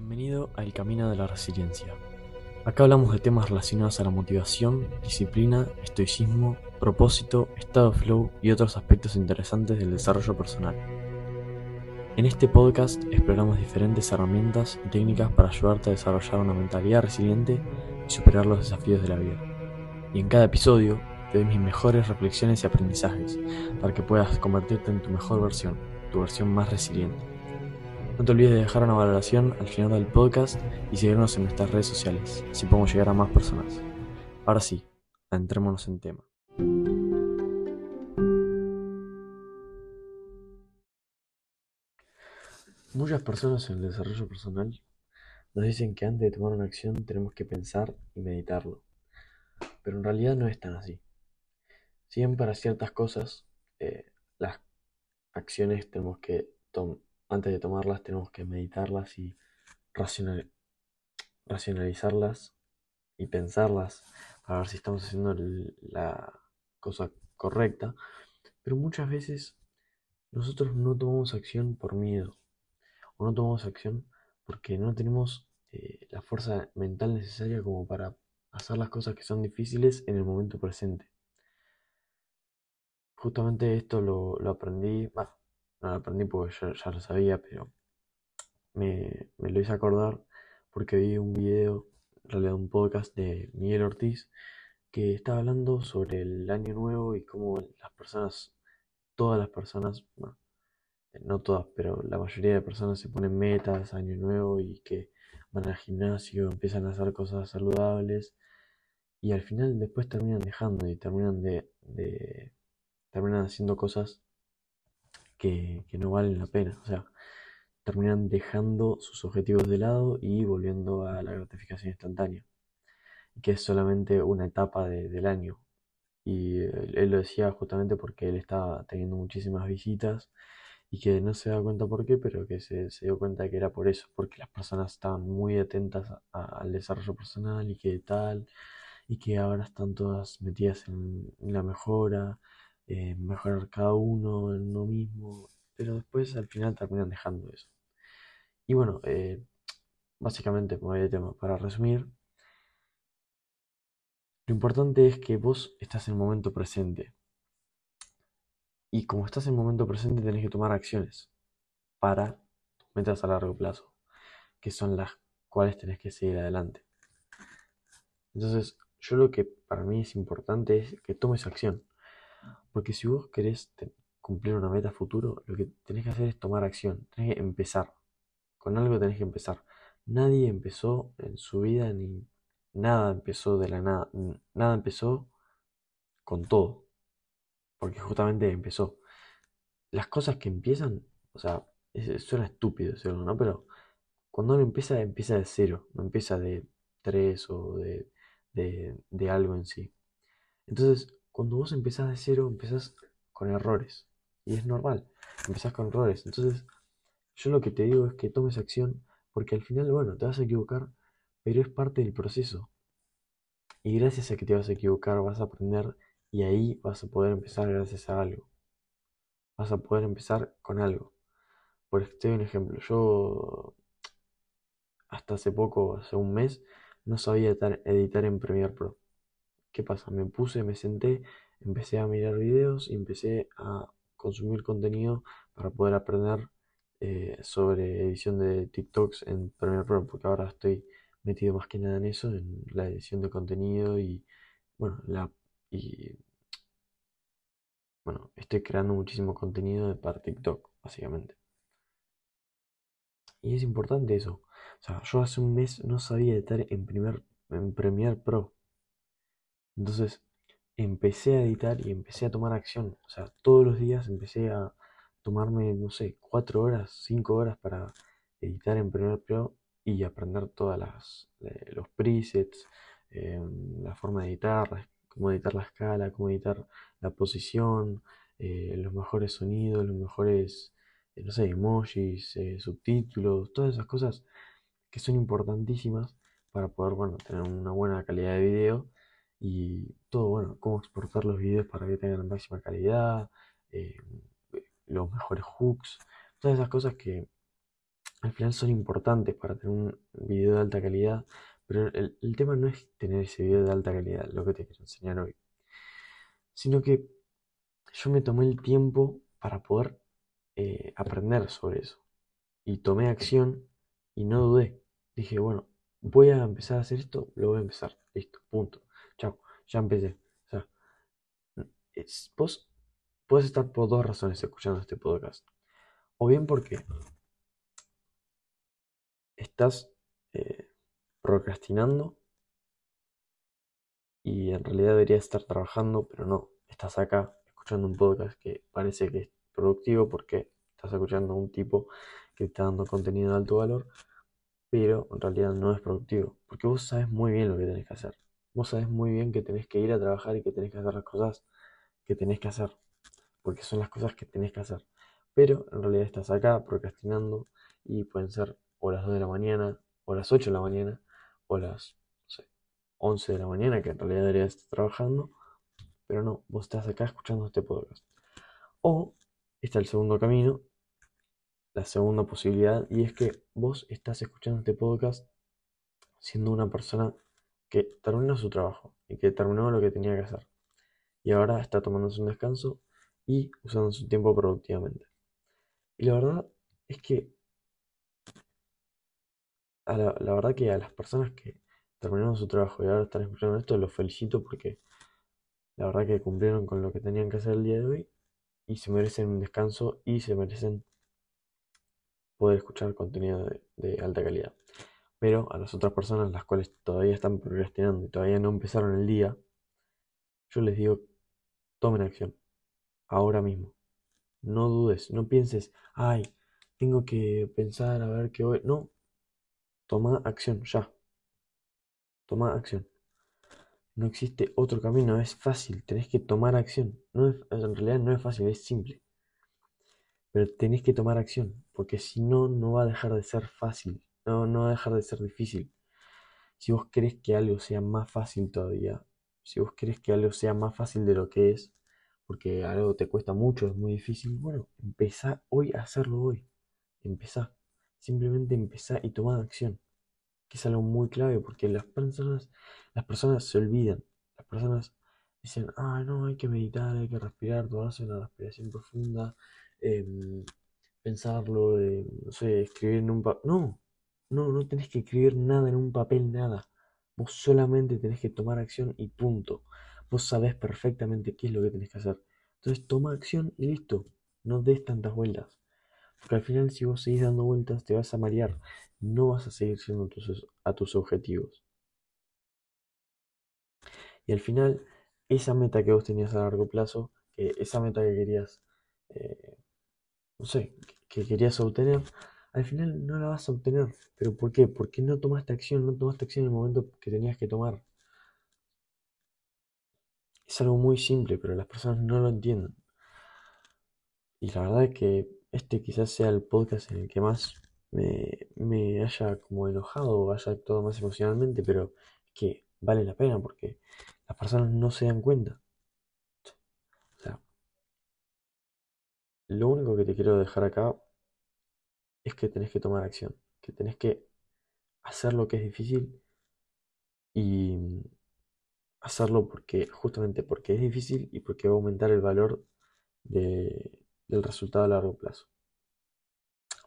Bienvenido a El Camino de la Resiliencia. Acá hablamos de temas relacionados a la motivación, disciplina, estoicismo, propósito, estado flow y otros aspectos interesantes del desarrollo personal. En este podcast exploramos diferentes herramientas y técnicas para ayudarte a desarrollar una mentalidad resiliente y superar los desafíos de la vida. Y en cada episodio te doy mis mejores reflexiones y aprendizajes para que puedas convertirte en tu mejor versión, tu versión más resiliente. No te olvides de dejar una valoración al final del podcast y seguirnos en nuestras redes sociales, así podemos llegar a más personas. Ahora sí, entrémonos en tema. Muchas personas en el desarrollo personal nos dicen que antes de tomar una acción tenemos que pensar y meditarlo, pero en realidad no es tan así. Si bien para ciertas cosas eh, las acciones tenemos que tomar antes de tomarlas tenemos que meditarlas y racionalizarlas y pensarlas para ver si estamos haciendo la cosa correcta. Pero muchas veces nosotros no tomamos acción por miedo o no tomamos acción porque no tenemos eh, la fuerza mental necesaria como para hacer las cosas que son difíciles en el momento presente. Justamente esto lo, aprendí, no lo aprendí porque yo ya lo sabía, pero me, lo hice acordar porque vi un video, en realidad un podcast de Miguel Ortiz, que estaba hablando sobre el año nuevo y cómo las personas, todas las personas, bueno, no todas, pero la mayoría de personas se ponen metas, año nuevo y que van al gimnasio, empiezan a hacer cosas saludables y al final después terminan dejando y terminan de, de terminan haciendo cosas que, no valen la pena. O sea, terminan dejando sus objetivos de lado y volviendo a la gratificación instantánea, que es solamente una etapa del año. Y él, lo decía justamente porque él estaba teniendo muchísimas visitas y que no se da cuenta por qué, pero que se, dio cuenta que era por eso, porque las personas estaban muy atentas al desarrollo personal y que tal, y que ahora están todas metidas en la mejora eh, mejorar cada uno en uno mismo, pero después al final terminan dejando eso. Y bueno, eh, básicamente, como de tema, para resumir, lo importante es que vos estás en el momento presente. Y como estás en el momento presente, tenés que tomar acciones para metas a largo plazo, que son las cuales tenés que seguir adelante. Entonces, yo lo que para mí es importante es que tomes acción. Porque si vos querés cumplir una meta futuro, lo que tenés que hacer es tomar acción, tenés que empezar. Con algo tenés que empezar. Nadie empezó en su vida ni nada empezó de la nada. Nada empezó con todo. Porque justamente empezó. Las cosas que empiezan, o sea, suena estúpido decirlo, ¿no? Pero cuando uno empieza, empieza de cero, no empieza de tres o de, de, de algo en sí. Entonces, cuando vos empezás de cero, empezás con errores. Y es normal, empezás con errores. Entonces, yo lo que te digo es que tomes acción, porque al final, bueno, te vas a equivocar, pero es parte del proceso. Y gracias a que te vas a equivocar, vas a aprender y ahí vas a poder empezar gracias a algo. Vas a poder empezar con algo. Por te doy un ejemplo. Yo hasta hace poco, hace un mes, no sabía editar en Premiere Pro. ¿Qué pasa? Me puse, me senté, empecé a mirar videos y empecé a consumir contenido para poder aprender eh, sobre edición de TikToks en Premiere Pro, porque ahora estoy metido más que nada en eso, en la edición de contenido y bueno, y bueno, estoy creando muchísimo contenido para TikTok, básicamente. Y es importante eso. O sea, yo hace un mes no sabía editar en, primer, en Premiere Pro. Entonces empecé a editar y empecé a tomar acción. O sea, todos los días empecé a tomarme, no sé, cuatro horas, cinco horas para editar en Premiere Pro y aprender todas las eh, los presets, em, la forma de editar, cómo editar la escala, cómo editar la posición, eh, los mejores sonidos, los mejores, eh, no sé, emojis, subtítulos, todas esas cosas que son importantísimas para poder, bueno, tener una buena calidad de video y todo, bueno, cómo exportar los videos para que tengan la máxima calidad, eh, los mejores hooks, todas esas cosas que al final son importantes para tener un video de alta calidad, pero el, tema no es tener ese video de alta calidad, lo que te quiero enseñar hoy, sino que yo me tomé el tiempo para poder eh, aprender sobre eso. Y tomé acción y no dudé. Dije, bueno, voy a empezar a hacer esto, lo voy a empezar. Listo, punto. Chao, ya empecé. O sea, vos puedes estar por dos razones escuchando este podcast. O bien porque estás eh, procrastinando y en realidad deberías estar trabajando, pero no, estás acá escuchando un podcast que parece que es productivo porque estás escuchando a un tipo que está dando contenido de alto valor, pero en realidad no es productivo, porque vos sabes muy bien lo que tenés que hacer. Vos sabes muy bien que tenés que ir a trabajar y que tenés que hacer las cosas que tenés que hacer, porque son las cosas que tenés que hacer. Pero en realidad estás acá procrastinando y pueden ser o las 2 de la mañana, o las 8 de la mañana, o las 11 de la mañana, que en realidad deberías estar trabajando, pero no, vos estás acá escuchando este podcast. O está el segundo camino, la segunda posibilidad, y es que vos estás escuchando este podcast siendo una persona que terminó su trabajo y que terminó lo que tenía que hacer. Y ahora está tomándose un descanso y usando su tiempo productivamente. Y la verdad es que la, verdad que a las personas que terminaron su trabajo y ahora están escuchando esto, los felicito porque la verdad que cumplieron con lo que tenían que hacer el día de hoy y se merecen un descanso y se merecen poder escuchar contenido de, alta calidad. Pero a las otras personas, las cuales todavía están procrastinando y todavía no empezaron el día, yo les digo, tomen acción, ahora mismo. No dudes, no pienses, ay, tengo que pensar a ver qué voy. No, Toma acción, ya. Toma acción. No existe otro camino, es fácil, tenés que tomar acción. No en realidad no es fácil, es simple. Pero tenés que tomar acción, porque si no, no va a dejar de ser fácil, no, no va a dejar de ser difícil. Si vos querés que algo sea más fácil todavía, si vos querés que algo sea más fácil de lo que es, porque algo te cuesta mucho, es muy difícil, bueno, empezá hoy a hacerlo hoy. Empezá. Simplemente empezá y toma acción, que es algo muy clave porque las personas, las personas se olvidan. Las personas dicen, ah, no, hay que meditar, hay que respirar, tomarse una respiración profunda, em, pensarlo, no sé, escribir en un papel. No, no, no tenés que escribir nada en un papel, nada. Vos solamente tenés que tomar acción y punto. Vos sabés perfectamente qué es lo que tenés que hacer. Entonces toma acción y listo. No des tantas vueltas. Porque al final si vos seguís dando vueltas te vas a marear, no vas a seguir siendo a tus objetivos. Y al final, esa meta que vos tenías a largo plazo, que esa meta que querías, eh, no sé, que querías obtener, al final no la vas a obtener. ¿Pero por qué? Porque no tomaste acción, no tomaste acción en el momento que tenías que tomar. Es algo muy simple, pero las personas no lo entienden. Y la verdad es que este quizás sea el podcast en el que más me, haya como enojado o haya actuado más emocionalmente, pero que vale la pena porque las personas no se dan cuenta. O sea, lo único que te quiero dejar acá es que tenés que tomar acción, que tenés que hacer lo que es difícil y hacerlo porque justamente porque es difícil y porque va a aumentar el valor de, del resultado a largo plazo.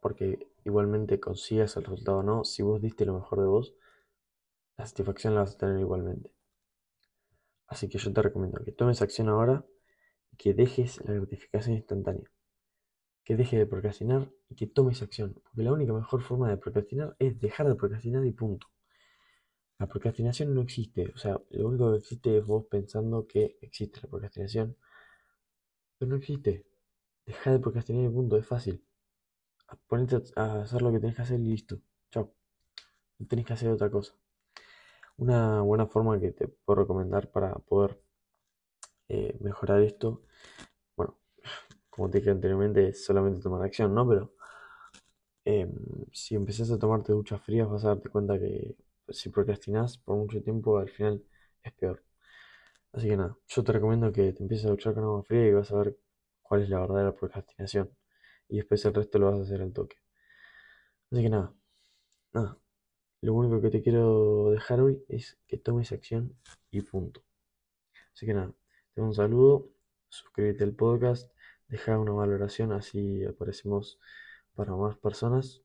Porque igualmente consigas el resultado o no, si vos diste lo mejor de vos, la satisfacción la vas a tener igualmente. Así que yo te recomiendo que tomes acción ahora y que dejes la gratificación instantánea. Que dejes de procrastinar y que tomes acción. Porque la única mejor forma de procrastinar es dejar de procrastinar y punto. La procrastinación no existe. O sea, lo único que existe es vos pensando que existe la procrastinación. Pero no existe. Deja de procrastinar y punto, es fácil. Ponete a hacer lo que tenés que hacer y listo. Chao. No tenés que hacer otra cosa. Una buena forma que te puedo recomendar para poder eh, mejorar esto, como te dije anteriormente, es solamente tomar acción, ¿no? Pero em, si empezás a tomarte duchas frías, vas a darte cuenta que si procrastinás por mucho tiempo, al final es peor. Así que nada, yo te recomiendo que te empieces a duchar con agua fría y vas a ver cuál es la verdadera procrastinación. Y después el resto lo vas a hacer al toque. Así que nada, nada. Lo único que te quiero dejar hoy es que tomes acción y punto. Así que nada, te un saludo, suscríbete al podcast, deja una valoración, así aparecemos para más personas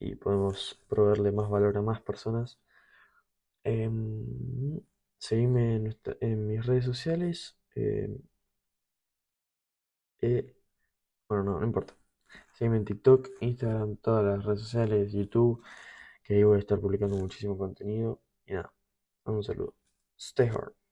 y podemos proveerle más valor a más personas. Em, seguime en, mis redes sociales. Em, eh, bueno, no, no importa. Seguime en TikTok, Instagram, todas las redes sociales, YouTube, que ahí voy a estar publicando muchísimo contenido. Y nada, un saludo. Stay hard.